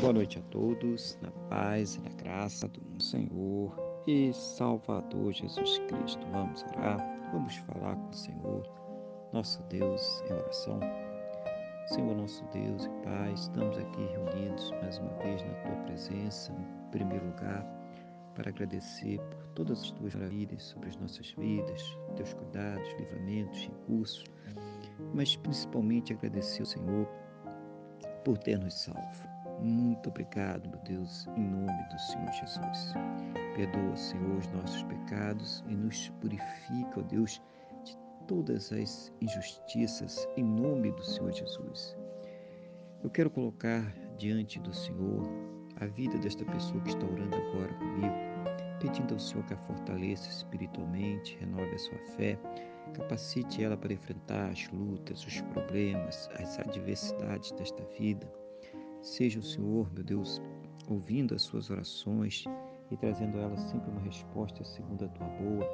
Boa noite a todos, na paz e na graça do Senhor e Salvador Jesus Cristo. Vamos orar, vamos falar com o Senhor, nosso Deus, em oração. Senhor, nosso Deus e Pai, estamos aqui reunidos mais uma vez na Tua presença, em primeiro lugar, para agradecer por todas as Tuas maravilhas sobre as nossas vidas, Teus cuidados, livramentos, recursos, mas principalmente agradecer ao Senhor por ter nos salvo. Muito obrigado, meu Deus, em nome do Senhor Jesus. Perdoa, Senhor, os nossos pecados e nos purifica, ó Deus, de todas as injustiças, em nome do Senhor Jesus. Eu quero colocar diante do Senhor a vida desta pessoa que está orando agora comigo, pedindo ao Senhor que a fortaleça espiritualmente, renove a sua fé, capacite ela para enfrentar as lutas, os problemas, as adversidades desta vida Seja o Senhor, meu Deus, ouvindo as suas orações e trazendo a elas sempre uma resposta segundo a tua boa,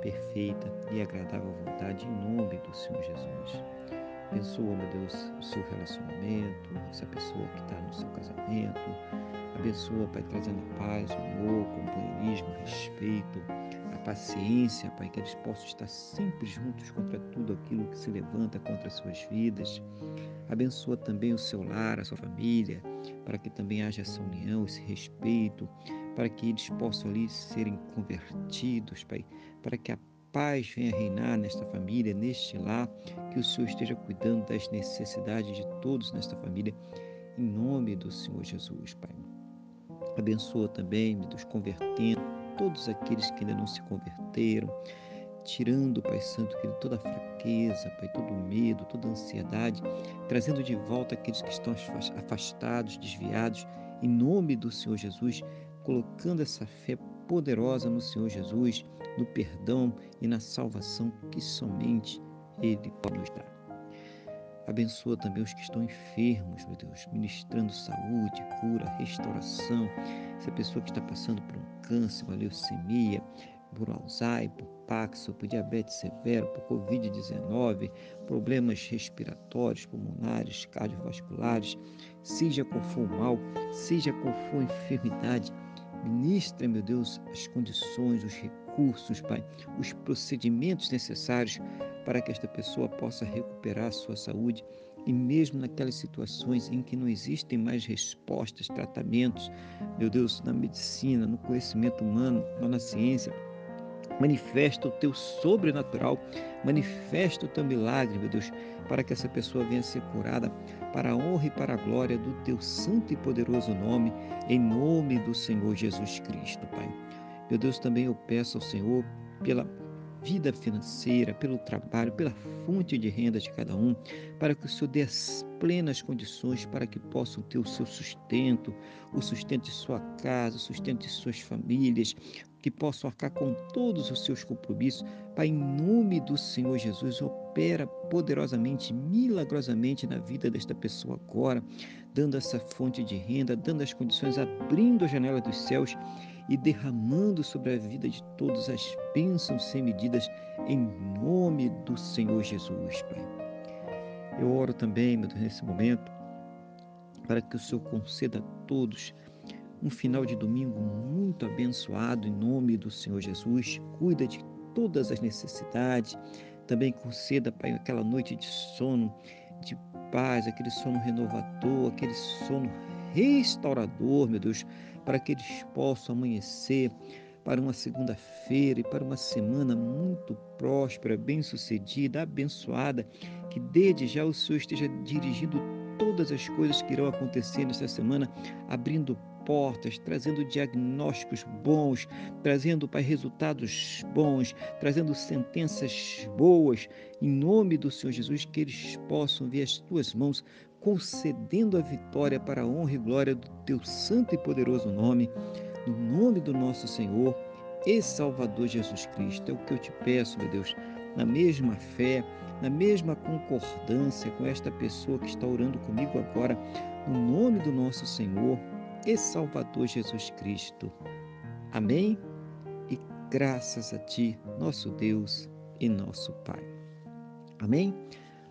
perfeita e agradável vontade, em nome do Senhor Jesus. Abençoa, meu Deus, o seu relacionamento, essa pessoa que está no seu casamento. Abençoa, Pai, trazendo paz, amor, companheirismo, respeito, paciência, Pai, que eles possam estar sempre juntos contra tudo aquilo que se levanta contra as suas vidas. Abençoa também o seu lar, a sua família, para que também haja essa união, esse respeito, para que eles possam ali serem convertidos, Pai, para que a paz venha reinar nesta família, neste lar, que o Senhor esteja cuidando das necessidades de todos nesta família, em nome do Senhor Jesus, Pai. Abençoa também, me dos convertendo, todos aqueles que ainda não se converteram, tirando, Pai Santo, querido, toda a fraqueza, Pai, todo o medo, toda a ansiedade, trazendo de volta aqueles que estão afastados, desviados, em nome do Senhor Jesus, colocando essa fé poderosa no Senhor Jesus, no perdão e na salvação que somente Ele pode nos dar. Abençoa também os que estão enfermos, meu Deus, ministrando saúde, cura, restauração. Essa pessoa que está passando por um câncer, uma leucemia, por Alzheimer, por Parkinson, por diabetes severo, por Covid-19, problemas respiratórios, pulmonares, cardiovasculares, seja qual for o mal, seja qual for a enfermidade, ministra, meu Deus, as condições, os recursos, Pai, os procedimentos necessários para que esta pessoa possa recuperar a sua saúde e mesmo naquelas situações em que não existem mais respostas, tratamentos, meu Deus, na medicina, no conhecimento humano, na ciência, Manifesta o teu sobrenatural, manifesta o teu milagre, meu Deus, para que essa pessoa venha ser curada para a honra e para a glória do teu santo e poderoso nome, em nome do Senhor Jesus Cristo, Pai. Meu Deus, também eu peço ao Senhor pela vida financeira, pelo trabalho, pela fonte de renda de cada um, para que o Senhor dê as plenas condições para que possam ter o seu sustento, o sustento de sua casa, o sustento de suas famílias, que possam arcar com todos os seus compromissos. Pai, em nome do Senhor Jesus, opera poderosamente, milagrosamente na vida desta pessoa agora, dando essa fonte de renda, dando as condições, abrindo a janela dos céus e derramando sobre a vida de todos as bênçãos sem medidas, em nome do Senhor Jesus, Pai. Eu oro também, meu Deus, nesse momento, para que o Senhor conceda a todos um final de domingo muito abençoado em nome do Senhor Jesus. Cuida de todas as necessidades. Também conceda, Pai, aquela noite de sono, de paz, aquele sono renovador, aquele sono restaurador, meu Deus, para que eles possam amanhecer para uma segunda-feira e para uma semana muito próspera, bem-sucedida, abençoada, que desde já o Senhor esteja dirigindo todas as coisas que irão acontecer nesta semana, abrindo portas, trazendo diagnósticos bons, trazendo, Pai, resultados bons, trazendo sentenças boas, em nome do Senhor Jesus, que eles possam ver as tuas mãos concedendo a vitória para a honra e glória do teu santo e poderoso nome, no nome do nosso Senhor e Salvador Jesus Cristo. É o que eu te peço, meu Deus, na mesma fé, na mesma concordância com esta pessoa que está orando comigo agora, no nome do nosso Senhor e Salvador Jesus Cristo. Amém? E graças a Ti, nosso Deus e nosso Pai. Amém?